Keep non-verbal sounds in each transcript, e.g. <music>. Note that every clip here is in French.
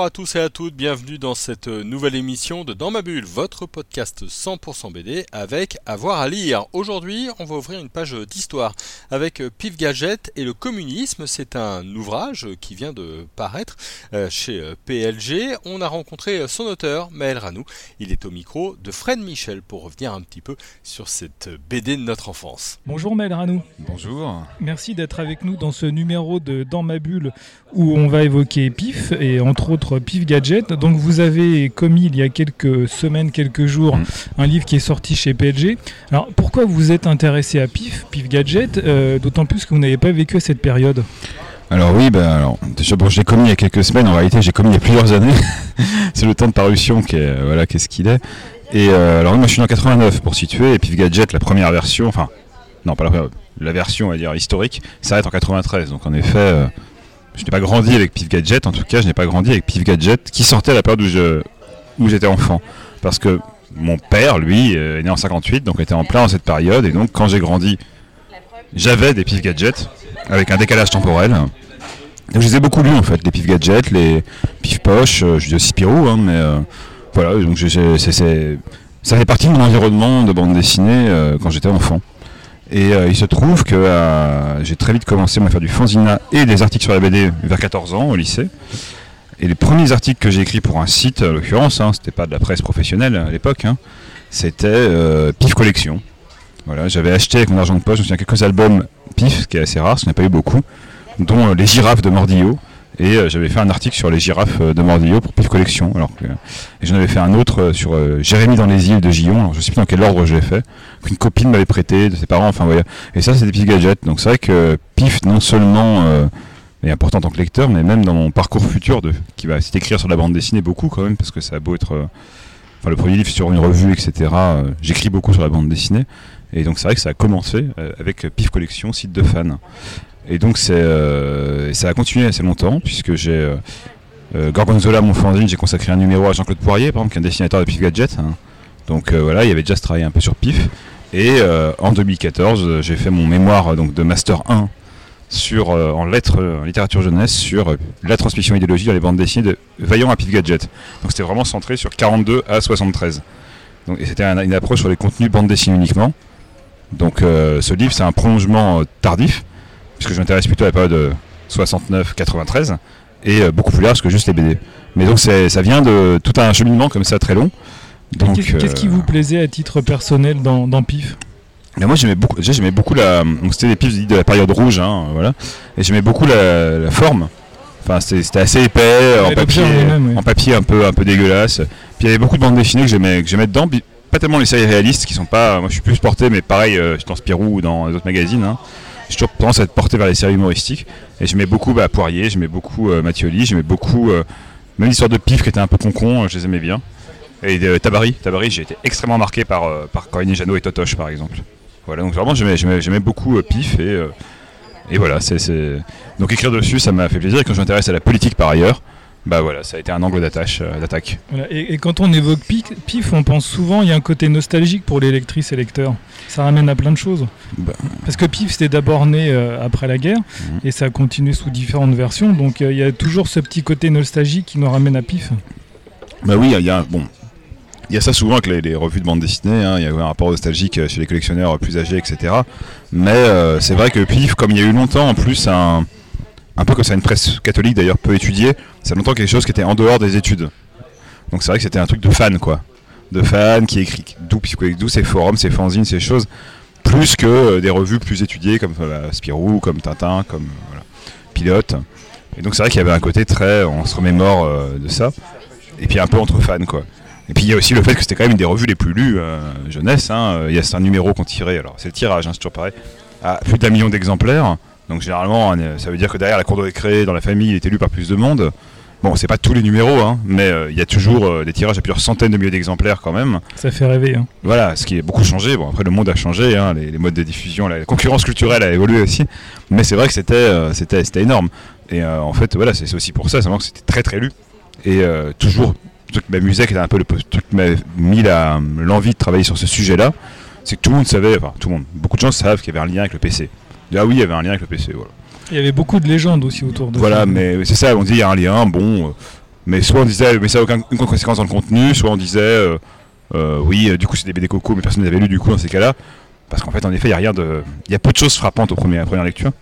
Bonjour à tous et à toutes, bienvenue dans cette nouvelle émission de Dans ma bulle, votre podcast 100% BD avec avoir à lire. Aujourd'hui, on va ouvrir une page d'histoire avec Pif Gadget et le communisme. C'est un ouvrage qui vient de paraître euh, chez euh, PLG. On a rencontré son auteur, Maël Ranou. Il est au micro de Fred Michel pour revenir un petit peu sur cette BD de notre enfance. Bonjour Maël Ranou. Bonjour. Merci d'être avec nous dans ce numéro de Dans ma bulle où on va évoquer Pif et entre autres Pif Gadget. Donc vous avez commis il y a quelques semaines, quelques jours, Mm. un livre qui est sorti chez PLG. Alors pourquoi vous êtes intéressé à Pif, Pif Gadget, euh, d'autant plus que vous n'avez pas vécu cette période? Alors oui, ben alors déjà bon, je l'ai commis il y a quelques semaines. En réalité, j'ai commis il y a plusieurs années. <laughs> c'est le temps de parution qui est euh, voilà qu'est-ce qu'il est. Et euh, alors moi, je suis en 89 pour situer. Et Pif Gadget, la première version, enfin non pas la, première, la version, on va dire historique, s'arrête en 93. Donc en effet, euh, je n'ai pas grandi avec Pif Gadget. En tout cas, je n'ai pas grandi avec Pif Gadget qui sortait à la période où j'étais enfant, parce que mon père, lui, euh, est né en 58, donc était en plein dans cette période. Et donc quand j'ai grandi, j'avais des Pif Gadget avec un décalage temporel. Donc, je les ai beaucoup lus en fait, les Pif Gadget, les Pif Poche, euh, je dis aussi Spirou, hein, mais euh, voilà, donc ça fait partie de mon environnement de bande dessinée quand j'étais enfant. Et euh, il se trouve que euh, j'ai très vite commencé à faire du fanzina et des articles sur la BD vers 14 ans au lycée. Et les premiers articles que j'ai écrits pour un site, en l'occurrence, hein, c'était pas de la presse professionnelle à l'époque, hein, c'était euh, Pif Collection. J'avais acheté avec mon argent de poche, je me quelques albums Pif, ce qui est assez rare, ce n'est pas eu beaucoup, dont Les girafes de Mordillo. Et euh, j'avais fait un article sur les girafes euh, de Mordillo pour Pif Collection. Alors et j'en avais fait un autre euh, sur euh, Jérémy dans les îles de Gillon. Alors, je sais plus dans quel ordre je l'ai fait. Qu'une copine m'avait prêté de ses parents. Enfin voilà. Et ça, c'est des Pif Gadgets. Donc c'est vrai que Pif, non seulement euh, est important en tant que lecteur, mais même dans mon parcours futur, de, qui va essayer d'écrire sur la bande dessinée beaucoup quand même, parce que ça a beau être. euh, Enfin, le premier livre sur une revue, etc. J'écris beaucoup sur la bande dessinée. Et donc c'est vrai que ça a commencé avec Pif Collection, site de fans. Et donc euh, ça a continué assez longtemps, puisque j'ai euh, euh, Gorgonzola, mon fanzine, j'ai consacré un numéro à Jean-Claude Poirier, par exemple, qui est un dessinateur de Pif Gadget. hein. Donc voilà, il avait déjà travaillé un peu sur Pif. Et en 2014, euh, j'ai fait mon mémoire donc, de Master 1 sur, en lettres, en littérature jeunesse sur la transmission idéologique dans les bandes dessinées de Vaillant à Pif Gadget. Donc c'était vraiment centré sur 42 à 73. Donc, c'était un- une approche sur les contenus bande dessinée uniquement. Donc ce livre c'est un prolongement tardif, puisque je m'intéresse plutôt à la période euh, 69-93, et euh, beaucoup plus large que juste les BD. Mais donc ça vient de tout un cheminement comme ça très long. Qu'est-ce qui euh, vous plaisait à titre personnel dans, dans Pif? Mais moi j'aimais beaucoup, j'aimais beaucoup la, c'était des pifs de la période rouge, hein, voilà, et j'aimais beaucoup la, la forme. Enfin c'était assez épais, en papier, en un peu un peu dégueulasse. Puis il y avait beaucoup de bandes dessinées que j'aimais que j'aimais dedans, pas tellement les séries réalistes qui sont pas, moi je suis plus porté, mais pareil euh, dans Spirou ou dans les autres magazines. Hein. J'ai toujours tendance à être porté vers les séries humoristiques, et j'aimais beaucoup bah, Poirier, j'aimais beaucoup euh, Mathioli, j'aimais beaucoup euh, même l'histoire de Pif qui était un peu concon, euh, je les aimais bien. Et Tabari, Tabari, j'ai été extrêmement marqué par euh, par Corinne Jeannot et Totoche par exemple. Voilà, donc vraiment j'aimais, beaucoup euh, Pif et, euh, et voilà, c'est... donc écrire dessus ça m'a fait plaisir et quand je m'intéresse à la politique par ailleurs, bah voilà, ça a été un angle d'attache, euh, d'attaque. Voilà, et, et quand on évoque Pif, Pif, on pense souvent il y a un côté nostalgique pour les lectrices et lecteurs. Ça ramène à plein de choses. Bah. Parce que Pif c'était d'abord né euh, après la guerre Mhm. et ça a continué sous différentes versions. Donc euh, il y a toujours ce petit côté nostalgique qui nous ramène à Pif. Bah oui, il y a bon, il y a ça souvent avec les, les revues de bande dessinée, hein, il y a un rapport nostalgique chez les collectionneurs plus âgés, etc. Mais c'est vrai que Pif, comme il y a eu longtemps en plus un, un peu comme ça une presse catholique d'ailleurs peu étudiée, c'est longtemps quelque chose qui était en dehors des études. Donc c'est vrai que c'était un truc de fan quoi, de fan qui écrit d'où d'où ces forums, ces fanzines, ces choses, plus que euh, des revues plus étudiées comme Spirou, comme Tintin, comme Pilote. Et donc c'est vrai qu'il y avait un côté très, on se remémore euh, de ça, et puis un peu entre fans quoi. Et puis il y a aussi le fait que c'était quand même une des revues les plus lues euh, jeunesse. hein. Il y a certains numéros qu'on tirait, alors c'est le tirage, hein, c'est toujours pareil, à plus d'un million d'exemplaires. Donc généralement, est- ça veut dire que derrière la cour de récré, dans la famille, il était lu par plus de monde. Bon, c'est pas tous les numéros, hein, mais euh, il y a toujours euh, des tirages à plusieurs centaines de milliers d'exemplaires quand même. Ça fait rêver. Hein. Voilà, ce qui a beaucoup changé. Bon, après le monde a changé, hein, les, les modes de diffusion, la concurrence culturelle a évolué aussi. Mais c'est vrai que c'était euh, c'était c'était énorme. Et en fait, voilà, c'est c'est aussi pour ça, simplement que c'était très très lu. Et toujours, le truc qui m'amusait, qui était un peu le truc qui m'a mis la- l'envie de travailler sur ce sujet-là, c'est que tout le monde savait, enfin tout le monde, beaucoup de gens savent qu'il y avait un lien avec le PC. Ah oui, il y avait un lien avec le PC, voilà. Il y avait beaucoup de légendes aussi autour de Voilà, ça. mais c'est ça, on dit il y a un lien, bon. euh, mais soit on disait, mais ça n'a aucune conséquence dans le contenu, soit on disait, euh, euh, oui, du coup c'est des BD coco, mais personne n'avait lu du coup dans ces cas-là. Parce qu'en fait, en effet, il y a rien de. Il y a peu de choses frappantes au premier, à la première lecture.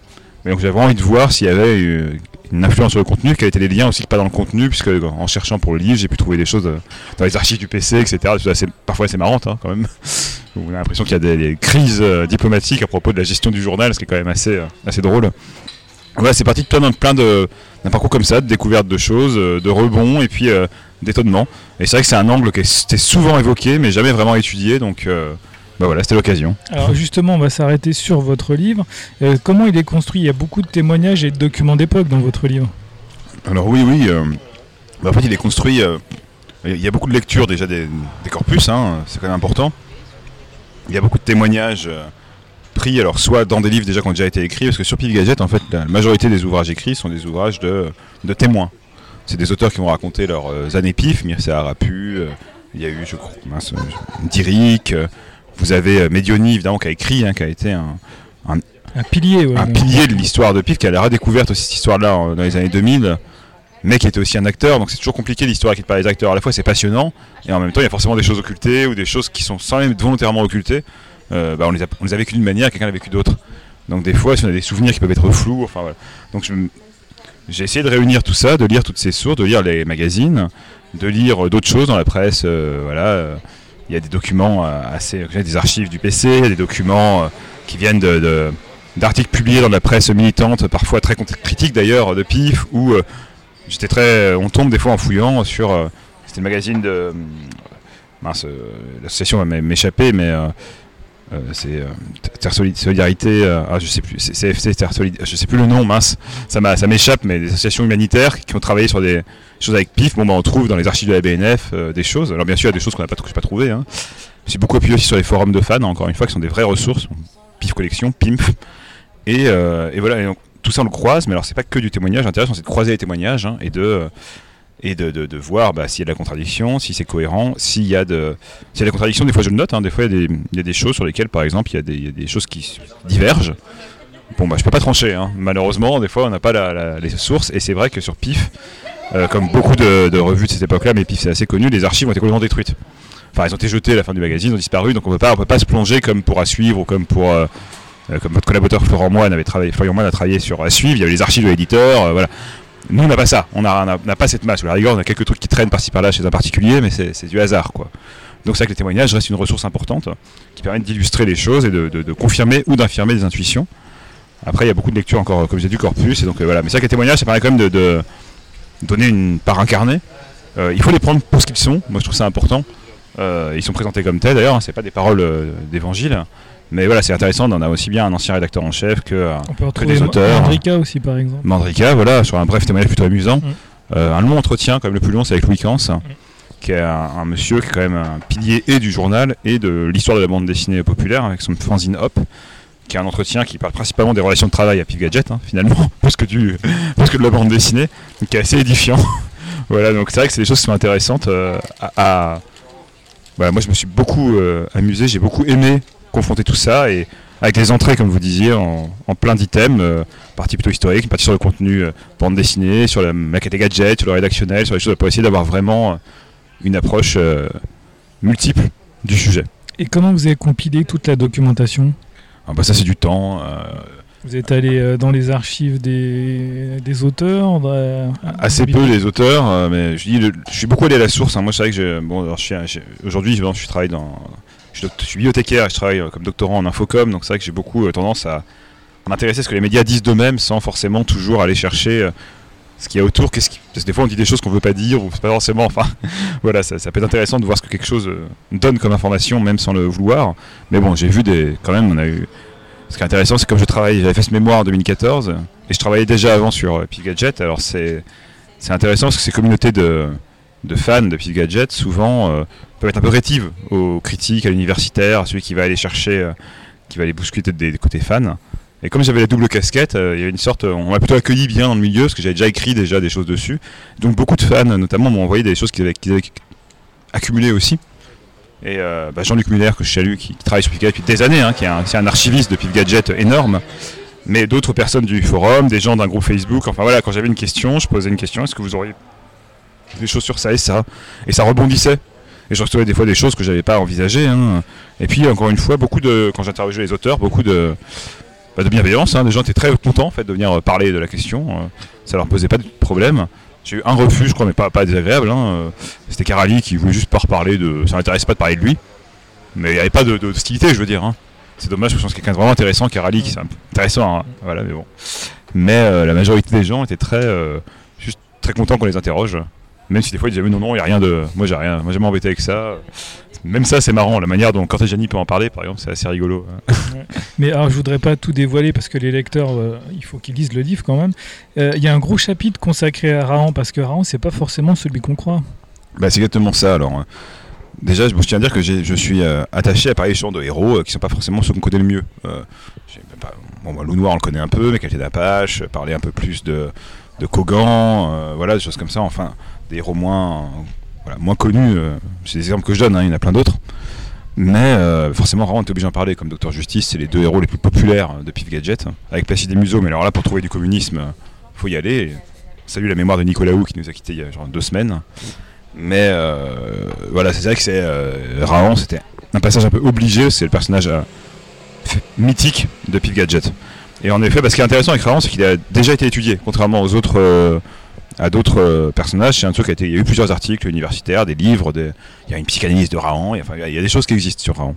Mais donc j'avais envie de voir s'il y avait une influence sur le contenu, quels étaient les liens aussi, pas dans le contenu, puisque en cherchant pour le livre, j'ai pu trouver des choses euh, dans les archives du PC, etc. Parfois assez marrantes hein, quand même. <laughs> On a l'impression qu'il y a des, crises euh, diplomatiques à propos de la gestion du journal, ce qui est quand même assez, euh, assez drôle. Voilà, c'est parti de plein, plein d'un parcours comme ça, de découverte de choses, de rebonds et puis euh, d'étonnement. Et c'est vrai que c'est un angle qui était souvent évoqué, mais jamais vraiment étudié. Donc, bah voilà, c'était l'occasion. Alors justement, on va s'arrêter sur votre livre. Euh, comment il est construit? Il y a beaucoup de témoignages et de documents d'époque dans votre livre. Alors oui, oui. euh, bah, en fait, il est construit. euh, il y a beaucoup de lectures déjà des, des corpus, hein, c'est quand même important. Il y a beaucoup de témoignages pris, alors soit dans des livres déjà qui ont déjà été écrits, parce que sur Pif Gadget, en fait, la majorité des ouvrages écrits sont des ouvrages de, de témoins. C'est des auteurs qui vont raconter leurs années pif. Mircea Arapu, il y a eu, je crois, mince, Diric. Euh, vous avez euh, Medioni, évidemment, qui a écrit, hein, qui a été un, Un pilier, ouais. un pilier de l'histoire de Pif, qui a la redécouverte aussi cette histoire-là en- dans les années 2000, mais qui était aussi un acteur. Donc c'est toujours compliqué l'histoire écrite par les acteurs. À la fois c'est passionnant, et en même temps il y a forcément des choses occultées ou des choses qui sont sans même être volontairement occultées. Euh, bah, on, les a, on les a vécues d'une manière, quelqu'un l'a vécu d'autre. Donc des fois, si on a des souvenirs qui peuvent être flous, enfin voilà. Donc j'ai essayé de réunir tout ça, de lire toutes ces sources, de lire les magazines, de lire euh, d'autres choses dans la presse. euh, voilà, euh, il y a des documents euh, assez, des archives du PC, des documents euh, qui viennent d'articles publiés dans la presse militante, parfois très critiques d'ailleurs, de PIF, où euh, j'étais très. On tombe des fois en fouillant sur. c'était le magazine de. euh, mince, l'association va m'é- m'échapper, mais. Euh, c'est euh, Terre Soli- Solidarité, euh, ah, je sais plus, c'est Terre Solidarité, je sais plus le nom, mince, ça m'échappe, mais des associations humanitaires qui ont travaillé sur des choses avec PIF. Bon, bah, on trouve dans les archives de la BNF des choses. Alors, bien sûr, il y a des choses qu'on n'a pas, pas trouvées. Hein. Je suis beaucoup appuyé aussi sur les forums de fans, encore une fois, qui sont des vraies ressources. PIF Collection, PIMF. Et, voilà, et tout ça on le croise, mais alors c'est pas que du témoignage, l'intéressant c'est de croiser les témoignages hein, et de, et de, de, voir bah, s'il y a de la contradiction, si c'est cohérent, s'il y a de s'il y a de la contradiction, des fois je le note, hein, des fois il y, a des- choses sur lesquelles par exemple il y, a des- choses qui divergent. Bon bah je peux pas trancher, hein. malheureusement, des fois on n'a pas la- les sources, et c'est vrai que sur PIF, euh, comme beaucoup de, revues de cette époque-là, mais PIF c'est assez connu, les archives ont été complètement détruites. Enfin, elles ont été jetées à la fin du magazine, ont disparu, donc on peut pas, on peut pas se plonger comme pour à suivre ou comme pour euh, euh, comme votre collaborateur Florent Moine avait travaillé, Florian Moine a travaillé sur à suivre, il y avait les archives de l'éditeur, voilà. Nous on n'a pas ça, on n'a pas cette masse. La rigueur, on a quelques trucs qui traînent par-ci par-là chez un particulier, mais c'est du hasard quoi. Donc c'est vrai que les témoignages restent une ressource importante qui permet d'illustrer les choses et de, confirmer ou d'infirmer des intuitions. Après, il y a beaucoup de lectures encore, comme j'ai du corpus, et donc euh, voilà. Mais c'est vrai que les témoignages, ça permet quand même de, donner une part incarnée. Euh, il faut les prendre pour ce qu'ils sont. Moi, je trouve ça important. Euh, ils sont présentés comme tels d'ailleurs. hein, c'est pas des paroles d'évangile, mais voilà, c'est intéressant. On a aussi bien un ancien rédacteur en chef que euh, On peut des retrouver auteurs. Mandrika aussi, par exemple. Mandrika, voilà, sur un bref témoignage plutôt amusant. Mm. Euh, un long entretien, quand même le plus long, c'est avec Louis Cans, Mm. qui est un, un monsieur qui est quand même un pilier et du journal et de l'histoire de la bande dessinée populaire avec son fanzine Hop, qui est un entretien qui parle principalement des relations de travail à Pif Gadget, hein, finalement, <laughs> plus que, du, plus que de la bande dessinée, qui est assez édifiant. <laughs> voilà, donc c'est vrai que c'est des choses qui sont intéressantes euh, à, à- Voilà, moi je me suis beaucoup euh, amusé, j'ai beaucoup aimé confronter tout ça et avec les entrées, comme vous disiez, en, en plein d'items, euh, partie plutôt historique, une partie sur le contenu euh, bande dessinée, sur la maquette et gadget, sur le rédactionnel, sur les choses pour essayer d'avoir vraiment euh, une approche euh, multiple du sujet. Et comment vous avez compilé toute la documentation? Ah bah ça c'est du temps. Vous êtes allé dans les archives des, des auteurs assez peu les auteurs, mais je, dis, le- je suis beaucoup allé à la source. hein. Moi c'est vrai que j'ai- bon, aujourd'hui je, je travaille dans, je, suis bibliothécaire, je travaille euh, comme doctorant en infocom, donc c'est vrai que j'ai beaucoup euh, tendance à, m'intéresser à ce que les médias disent d'eux-mêmes sans forcément toujours aller chercher euh, ce qu'il y a autour. Parce que des fois on dit des choses qu'on veut pas dire ou pas forcément. Enfin <laughs> voilà, ça, peut être intéressant de voir ce que quelque chose donne comme information même sans le vouloir. Mais bon, j'ai vu des, quand même, on a eu. Ce qui est intéressant, c'est comme je travaille, j'avais fait ce mémoire en 2014 et je travaillais déjà avant sur euh, Gadget. Alors c'est c'est intéressant parce que ces communautés de, de fans de Pif Gadget, souvent, euh, peuvent être un peu rétives aux critiques, à l'universitaire, à celui qui va aller chercher, euh, qui va aller bousculer des, côtés fans. Et comme j'avais la double casquette, euh, il y avait une sorte, on m'a plutôt accueilli bien dans le milieu parce que j'avais déjà écrit déjà des choses dessus. Donc beaucoup de fans, notamment, m'ont envoyé des choses qu'ils avaient, accumulées aussi. Et bah, Jean-Luc Muller, que je salue, qui, travaille sur Pif depuis des années, hein, qui est un archiviste de Pif Gadget énorme, mais d'autres personnes du forum, des gens d'un groupe Facebook. Enfin voilà, quand j'avais une question, je posais une question, est-ce que vous auriez des choses sur ça et ça Et ça rebondissait. Et je recevais des fois des choses que j'avais pas envisagées. hein. Et puis encore une fois, beaucoup de, quand j'interrogeais les auteurs, beaucoup de, bah, de bienveillance. hein. Des gens étaient très contents en fait de venir euh, parler de la question. Euh, Ça leur posait pas de problème. J'ai eu un refus, je crois, mais pas, pas désagréable. hein. Euh, C'était Carali qui voulait juste pas reparler de. Ça m'intéressait pas de parler de lui. Mais il n'y avait pas de, hostilité, je veux dire. hein. C'est dommage, je pense que quelqu'un de vraiment intéressant, Carali, qui c'est intéressant. hein. Voilà, mais bon. Mais la majorité des gens étaient très, juste très contents qu'on les interroge. Même si des fois ils disaient mais non non il y a rien de moi j'ai rien moi j'ai jamais embêté avec ça même ça c'est marrant la manière dont Cortegiani peut en parler par exemple c'est assez rigolo <laughs> Mais alors, je voudrais pas tout dévoiler parce que les lecteurs, euh, il faut qu'ils lisent le livre quand même. Euh, Il y a un gros chapitre consacré à Rahan parce que Rahan, c'est pas forcément celui qu'on croit. Bah, c'est exactement ça. Alors, euh, déjà, je tiens à dire que je suis euh, attaché à parler de héros euh, qui sont pas forcément ceux qu'on connaît le mieux. Euh, bon, bah, Loup Noir, on le connaît un peu, mais Qualité d'Apache, parler un peu plus de, de Kogan, voilà, des choses comme ça. Enfin, des héros moins, moins connus. euh, c'est des exemples que je donne, hein, il y en a plein d'autres. Mais euh, forcément, on est obligé d'en parler. Comme Docteur Justice, c'est les deux héros les plus populaires de Pif Gadget, avec Placide Museau. Mais alors là, pour trouver du communisme, faut y aller. Salut la mémoire de Nicolas Hou qui nous a quittés il y a genre deux semaines. Mais euh, voilà, c'est vrai que c'est Raon, c'était un passage un peu obligé. C'est le personnage mythique de Pif Gadget. Et en effet, bah, ce qui est intéressant avec Raon, c'est qu'il a déjà été étudié, contrairement aux autres, à d'autres euh, personnages. C'est un qui a. Il y a eu plusieurs articles universitaires, des livres, il y a une psychanalyse de Raon. Il y a, des choses qui existent sur Raon,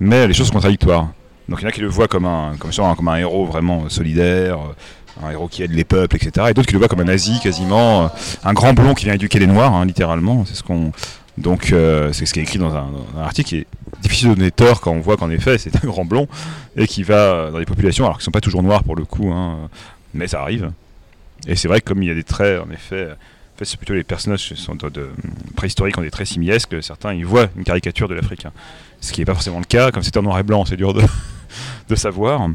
mais les choses contradictoires. Donc il y en a qui le voient comme un, comme, comme un héros vraiment solidaire, euh, un héros qui aide les peuples, etc. Et d'autres qui le voient comme un nazi quasiment, euh, un grand blond qui vient éduquer les noirs, hein, littéralement. C'est ce qu'on. Donc c'est ce qui est écrit dans un, article qui est difficile de donner tort quand on voit qu'en effet c'est un grand blond et qui va dans les populations, alors qu'ils sont pas toujours noirs pour le coup, hein, mais ça arrive. Et c'est vrai que comme il y a des traits, en effet, en fait, c'est plutôt les personnages sont de, de- préhistoriques ont des traits simiesques, certains ils voient une caricature de l'Africain. Ce qui n'est pas forcément le cas, comme c'était en noir et blanc, c'est dur de, <laughs> de savoir.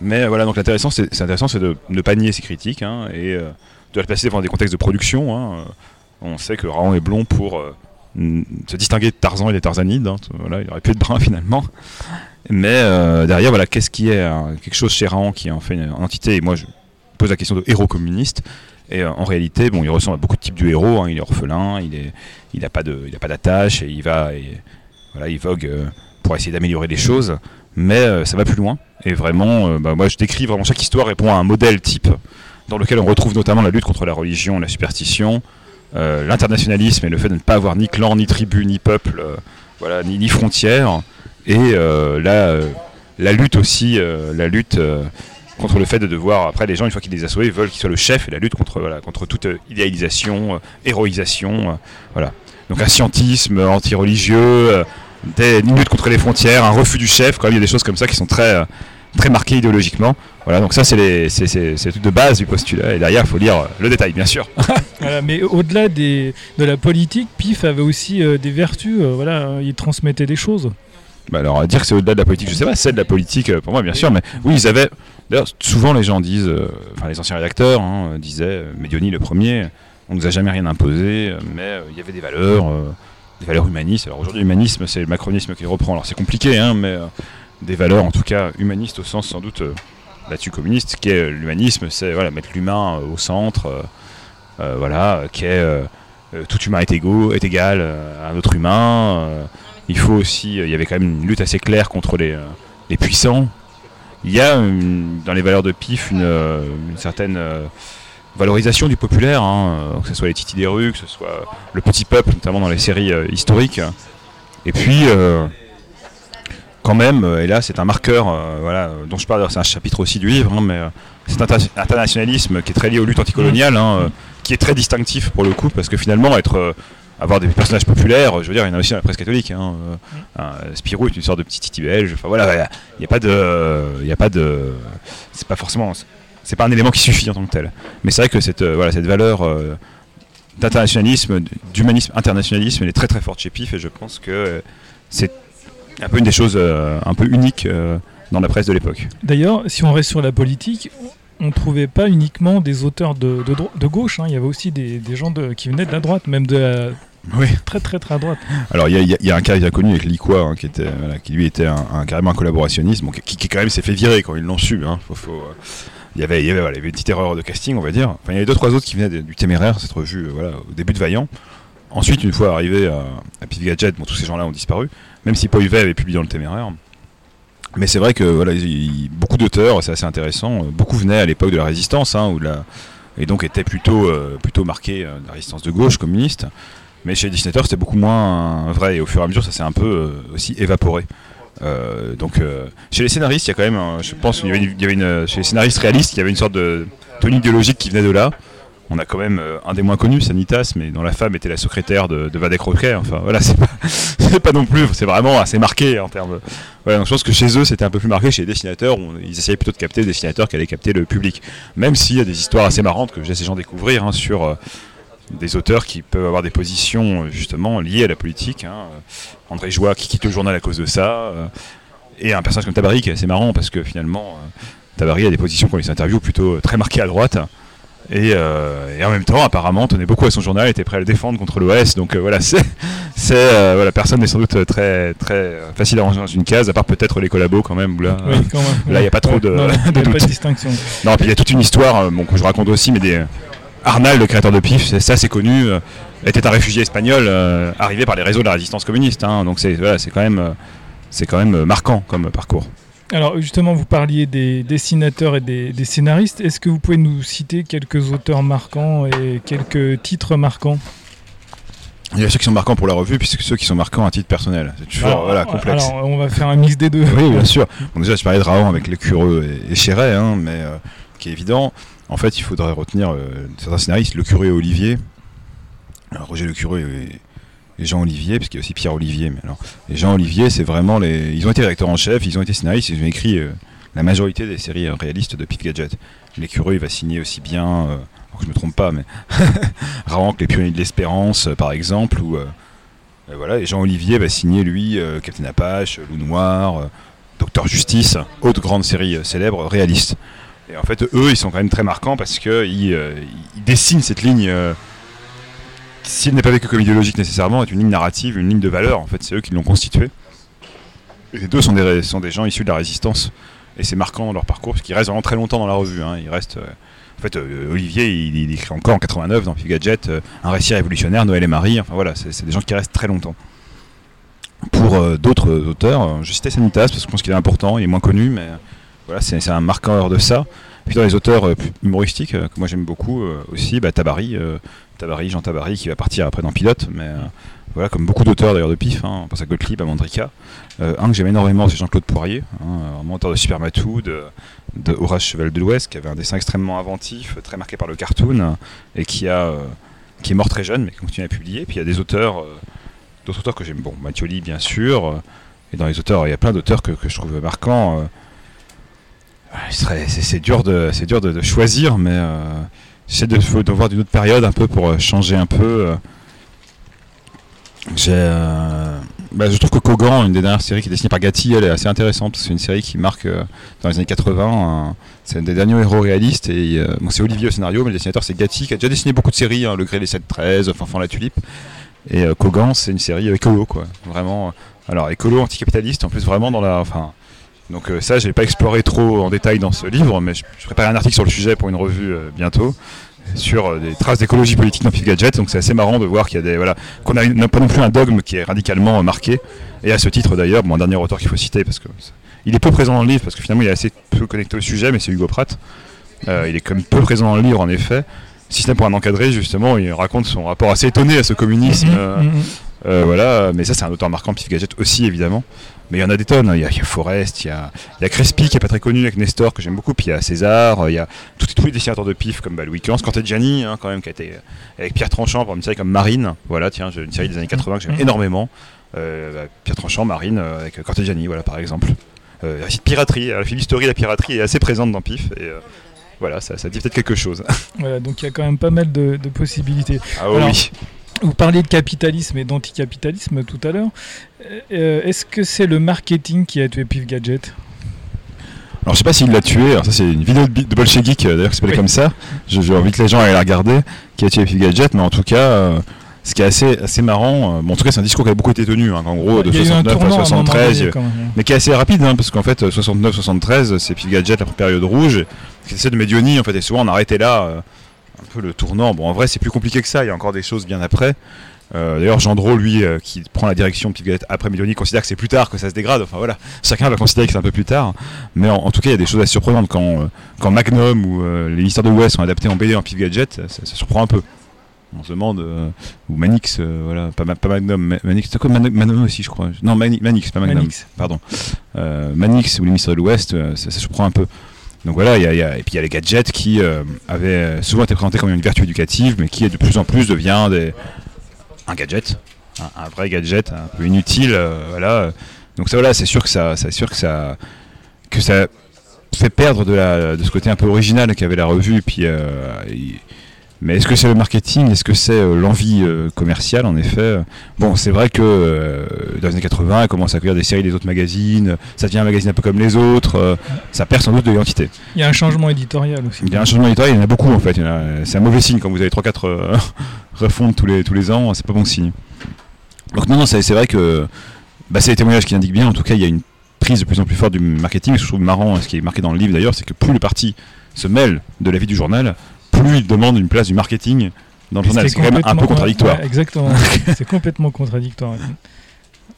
Mais voilà, donc l'intéressant, c'est c'est c'est de ne pas nier ces critiques hein, et euh, de la placer dans des contextes de production. hein. On sait que Raon est blond pour euh, se distinguer de Tarzan et des Tarzanides. hein. Voilà, il aurait pu être brun <laughs> finalement. Mais euh, derrière, voilà, qu'est-ce qui est euh, quelque chose chez Raon qui en fait une entité? Moi, je la question de héros communiste. Et euh, en réalité, bon, il ressemble à beaucoup de types du héros. hein. Il est orphelin, il n'a pas de, il a pas d'attache et il va, et, voilà, il vogue euh, pour essayer d'améliorer les choses. Mais euh, ça va plus loin. Et vraiment, bah, moi, je décris vraiment chaque histoire répond à un modèle type dans lequel on retrouve notamment la lutte contre la religion, la superstition, l'internationalisme et le fait de ne pas avoir ni clan, ni tribu, ni peuple, voilà, ni, ni frontières. Et euh, la, lutte aussi, la lutte contre le fait de devoir, après les gens, une fois qu'ils les a sauvés, veulent qu'il soit le chef, et la lutte contre, voilà, contre toute euh, idéalisation, euh, héroïsation. euh, voilà. Donc un scientisme anti-religieux, une lutte contre les frontières, un refus du chef, quand même, il y a des choses comme ça qui sont très, très marquées idéologiquement. Voilà, donc ça c'est les, c'est, truc de base du postulat, et derrière il faut lire le détail, bien sûr. <laughs> Mais au-delà de la politique, Pif avait aussi des vertus. voilà, euh, il transmettait des choses. Bah alors, à dire que c'est au-delà de la politique, je sais pas, c'est de la politique euh, pour moi, bien sûr, mais oui, ils avaient. D'ailleurs, souvent les gens disent, euh, enfin les anciens rédacteurs hein, euh, disaient, euh, le premier, on nous a jamais rien imposé, mais il y avait des valeurs, des valeurs humanistes. Alors aujourd'hui, l'humanisme, c'est le macronisme qui reprend. Alors c'est compliqué, hein, mais des valeurs en tout cas humanistes au sens sans doute là-dessus communiste, qui est l'humanisme, c'est voilà, mettre l'humain au centre, voilà, qui est tout humain est égaux, est égal à un autre humain. Il faut aussi, euh, il y avait quand même une lutte assez claire contre les, euh, puissants. Il y a dans les valeurs de PIF une, euh, certaine valorisation du populaire, hein, que ce soit les Titi des rues, que ce soit le petit peuple, notamment dans les séries historiques. Et puis, quand même, et là c'est un marqueur voilà, dont je parle, c'est un chapitre aussi du livre, hein, mais cet inter- internationalisme qui est très lié aux luttes anticoloniales, hein, qui est très distinctif pour le coup, parce que finalement, être, avoir des personnages populaires, je veux dire, il y en a aussi dans la presse catholique. Hein, euh, un- Spirou est une sorte de petit titi belge. Enfin voilà, il n'y a pas de, il a pas de, c'est pas forcément. c'est pas un élément qui suffit en tant que tel. Mais c'est vrai que cette, voilà, cette valeur d'internationalisme, d'humanisme, internationalisme, elle est très très forte chez PIF et je pense que c'est un peu une des choses un peu uniques dans la presse de l'époque. D'ailleurs, si on reste sur la politique, on ne trouvait pas uniquement des auteurs de, de, gauche, hein. il y avait aussi des, gens qui venaient de la droite, même de la oui. très très très droite. Alors il y, a un cas connu avec Liqua, hein, qui, était, qui lui était un, carrément un collaborationniste, qui, qui, quand même s'est fait virer quand ils l'ont su. Hein. Faut, euh, il y avait, il y avait, une petite erreur de casting, on va dire. Enfin, il y avait deux trois autres qui venaient du Téméraire, cette revue, euh, voilà, au début de Vaillant. Ensuite, une fois arrivé à, à Gadget, bon, tous ces gens-là ont disparu, même si Paul avait publié dans le Téméraire. Mais c'est vrai que voilà, beaucoup d'auteurs, c'est assez intéressant, euh, beaucoup venaient à l'époque de la résistance, hein, la, et donc étaient plutôt, euh, plutôt marqués euh, de la résistance de gauche, communiste. Mais chez les dessinateurs, c'était beaucoup moins vrai, et au fur et à mesure, ça s'est un peu aussi évaporé. donc chez les scénaristes, il y a quand même, je pense, il y avait, une, chez les scénaristes réalistes, il y avait une sorte de tenue idéologique qui venait de là on a quand même euh, un des moins connus, Sanitas, mais dont la femme était la secrétaire de, de Vadek Enfin voilà, <laughs> c'est pas, pas, non plus, c'est vraiment assez marqué en termes. Donc je pense que chez eux c'était un peu plus marqué, chez les dessinateurs, où ils essayaient plutôt de capter des dessinateurs qui allaient capter le public. Même s'il y a des histoires assez marrantes que je laisse ces gens découvrir hein, sur euh, des auteurs qui peuvent avoir des positions justement liées à la politique. Hein. André Joie qui quitte le journal à cause de ça. Euh, et un personnage comme Tabari qui est assez marrant parce que finalement, Tabari a des positions quand il s'interviewe plutôt très marquées à droite. Euh, et, en même temps, apparemment, tenait beaucoup à son journal, était prêt à le défendre contre l'OS. Donc euh, voilà, <laughs> c'est, euh, voilà, personne n'est sans doute très, très facile à ranger dans une case, à part peut-être les collabos quand même. là, il n'y <laughs> a pas trop de, de, distinction. Non, puis il y a toute une histoire, bon, que je raconte aussi, mais des Arnal, le créateur de PIF, ça c'est connu, était un réfugié espagnol arrivé par les réseaux de la résistance communiste. Hein, donc c'est voilà, quand même, c'est quand même marquant comme parcours. Alors justement, vous parliez des dessinateurs et des, scénaristes. Est-ce que vous pouvez nous citer quelques auteurs marquants et quelques titres marquants? Il y a ceux qui sont marquants pour la revue, puis ceux qui sont marquants à titre personnel. C'est toujours voilà, complexe. Alors, on va faire un mix des deux. oui, bien sûr. Bon, déjà, je parlais de Raon avec Les Curieux et, Chéret, hein, mais euh, qui est évident. En fait, il faudrait retenir euh, certains scénaristes, Le et Olivier. Alors, Roger Le est les Jean Olivier, parce qu'il y a aussi Pierre Olivier. Mais alors, les Jean Olivier, c'est vraiment les. Ils ont été rédacteurs en chef, ils ont été scénaristes, ils ont écrit euh, la majorité des séries euh, réalistes de Pif Gadget. Les va signer aussi bien, euh, je me trompe pas, mais <laughs> Rawank, Les Pionniers de l'Espérance, par exemple, ou voilà, et Jean Olivier va signer lui Captain Apache, Loup Noir, Docteur Justice, autre grande série célèbre réaliste. Et en fait, eux, ils sont quand même très marquants parce qu'ils ils dessinent cette ligne s'il n'est pas vécu comme idéologique nécessairement, est une ligne narrative, une ligne de valeur. En fait, c'est eux qui l'ont constitué. Et les deux sont des, sont des gens issus de la résistance. Et c'est marquant dans leur parcours, parce qu'ils restent vraiment très longtemps dans la revue. Hein. Il reste, euh, en fait, euh, Olivier, il, écrit encore en 89 dans Pig Gadget euh, un récit révolutionnaire, Noël et Marie. Enfin voilà, c'est des gens qui restent très longtemps. Pour d'autres auteurs, je citais Sanitas parce que je pense qu'il est important, il est moins connu, mais voilà, c'est un marqueur de ça. Puis dans les auteurs humoristiques, que moi j'aime beaucoup aussi, bah, Tabari, Tabari, Jean Tabari, qui va partir après dans Pilote, mais euh, voilà, comme beaucoup d'auteurs d'ailleurs de pif, hein, on pense à Gottlieb, à Mandrika. Euh, un que j'aime énormément, c'est Jean-Claude Poirier, hein, un auteur de Supermatou, de, de Horace Cheval de l'Ouest, qui avait un dessin extrêmement inventif, très marqué par le cartoon, et qui, a, euh, qui est mort très jeune, mais qui continue à publier. Puis il y a des auteurs, d'autres auteurs que j'aime, bon, Mathioli bien sûr, et dans les auteurs, il y a plein d'auteurs que, je trouve marquants. C'est dur, de, choisir, mais J'essaie de, de, voir d'une autre période un peu pour euh, changer un peu. Euh. Euh, bah, je trouve que Kogan, une des dernières séries qui est dessinée par Gatti, elle est assez intéressante. C'est une série qui marque dans les années 80. c'est un des derniers héros réalistes. C'est Olivier au scénario, mais le dessinateur c'est Gatti qui a déjà dessiné beaucoup de séries, hein, Le Gré les 7-13, Fanfan la Tulipe. Et Kogan, c'est une série écolo, quoi. Vraiment. alors écolo, anticapitaliste, en plus vraiment dans la. Donc euh, ça, je n'ai pas exploré trop en détail dans ce livre, mais je, je prépare un article sur le sujet pour une revue euh, bientôt sur euh, des traces d'écologie politique dans Pif Gadget. Donc c'est assez marrant de voir qu'il y a des voilà qu'on n'a pas non plus un dogme qui est radicalement marqué. Et à ce titre d'ailleurs, mon dernier auteur qu'il faut citer parce que il est peu présent dans le livre parce que finalement il est assez peu connecté au sujet, mais c'est Hugo Pratt. il est comme peu présent dans le livre en effet. Si ce n'est pour un encadré justement, il raconte son rapport assez étonné à ce communisme. Mhm, mhm. voilà, mais ça c'est un auteur marquant Pif Gadget aussi évidemment. Mais il y en a des tonnes. Hein. Il y a, Forest, il y a, il Crespi qui est pas très connu avec Nestor que j'aime beaucoup. Puis il y a César, il y a tous, tous les dessinateurs de pif comme bah, Louis XV, Cortegiani hein, quand même qui a été avec Pierre Tranchant pour une série comme Marine. Voilà, tiens, une série des années 80 que j'aime mmh. énormément. Euh, bah, Pierre Tranchant, Marine euh, avec Cortegiani, voilà par exemple. Euh, la piraterie, la de la piraterie est assez présente dans Pif. Et, voilà, ça, ça dit peut-être quelque chose. Voilà, donc il y a quand même pas mal de, de possibilités. Ah Alors, oui. Vous parliez de capitalisme et d'anticapitalisme tout à l'heure. Euh, Est-ce que c'est le marketing qui a tué Pif Gadget? Alors je sais pas s'il l'a tué, alors ça c'est une vidéo de, Bi- de Bolche Geek euh, d'ailleurs qui s'appelait Oui. comme ça, Je- j'ai envie que les gens aillent la regarder, qui a tué Pif Gadget, mais en tout cas, euh, ce qui est assez, assez marrant, euh, bon en tout cas c'est un discours qui a beaucoup été tenu, hein, qu'en gros de Il y a eu un 69 à tournant à un moment 73, donné, quand même. mais qui est assez rapide, hein, parce qu'en fait 69-73 c'est Pif Gadget la période rouge, essaie de Medioni en fait, et souvent on arrêtait là, euh, un peu le tournant, bon en vrai c'est plus compliqué que ça, il y a encore des choses bien après. Euh, D'ailleurs, Gendreau, lui, euh, qui prend la direction de après Medioni, considère que c'est plus tard que ça se dégrade. Enfin voilà, chacun va considérer que c'est un peu plus tard. Mais en, en tout cas, il y a des choses assez surprenantes quand, euh, quand Magnum ou les histoires de West sont adaptés en BD en Pif Gadget, ça, ça surprend un peu. On se demande, ou Manix, voilà, pas, Ma- pas Magnum, Ma- Manix, c'est quoi Man- Magnum aussi, je crois. Non, Mani- Manix, pas Magnum, Manix. pardon. Manix ou les mystères de l'Ouest, ça, ça surprend un peu. Donc voilà, il y a, et puis il y a les gadgets qui euh, avaient souvent été présentés comme une vertu éducative, mais qui de plus en plus devient un gadget, un, vrai gadget, un peu inutile, euh, voilà. Donc ça, voilà, c'est sûr que ça, c'est sûr que ça, que ça fait perdre de ce côté un peu original qu'avait la revue. Puis, euh, mais est-ce que c'est le marketing? Est-ce que c'est euh, l'envie euh, commerciale En effet, bon, c'est vrai que euh, dans les années 80, elle commence à accueillir des séries des autres magazines. Ça devient un magazine un peu comme les autres. ça perd sans doute de l'identité. Il y a un changement éditorial aussi. Il y a un changement éditorial, il y en a beaucoup en fait. C'est un mauvais signe quand vous avez 3-4 euh, <laughs> refontes tous les, tous les ans, c'est pas bon signe. Donc non, non, c'est c'est vrai que bah, c'est les témoignages qui indiquent bien. En tout cas, il y a une prise de plus en plus forte du marketing. Ce que je trouve marrant, ce qui est marqué dans le livre d'ailleurs, c'est que plus le parti se mêle de la vie du journal, plus il demande une place du marketing dans le journal. est C'est quand même un peu contradictoire. ouais, exactement. <laughs> c'est complètement contradictoire.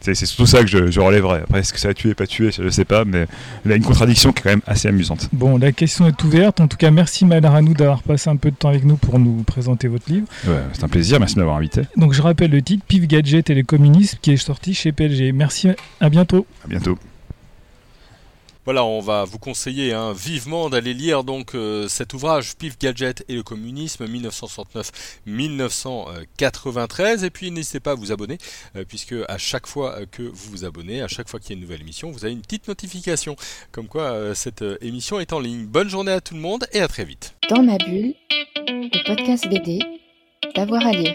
C'est surtout ça que je, je relèverais. Après, est-ce que ça a tué, pas tué, je sais pas, mais il y a une contradiction qui est quand même assez amusante. Bon, la question est ouverte. En tout cas, merci Malaranou d'avoir passé un peu de temps avec nous pour nous présenter votre livre. Ouais, c'est un plaisir, merci de m'avoir invité. Donc, je rappelle le titre Pif Gadget et les communistes qui est sorti chez PLG. Merci, à bientôt. À bientôt. Voilà, on va vous conseiller hein, vivement d'aller lire donc euh, cet ouvrage Pif Gadget et le communisme 1969-1993 et puis n'hésitez pas à vous abonner euh, puisque à chaque fois euh, que vous vous abonnez, à chaque fois qu'il y a une nouvelle émission, vous avez une petite notification comme quoi cette émission est en ligne. Bonne journée à tout le monde et à très vite. Dans ma bulle, le podcast BD, d'avoir à lire.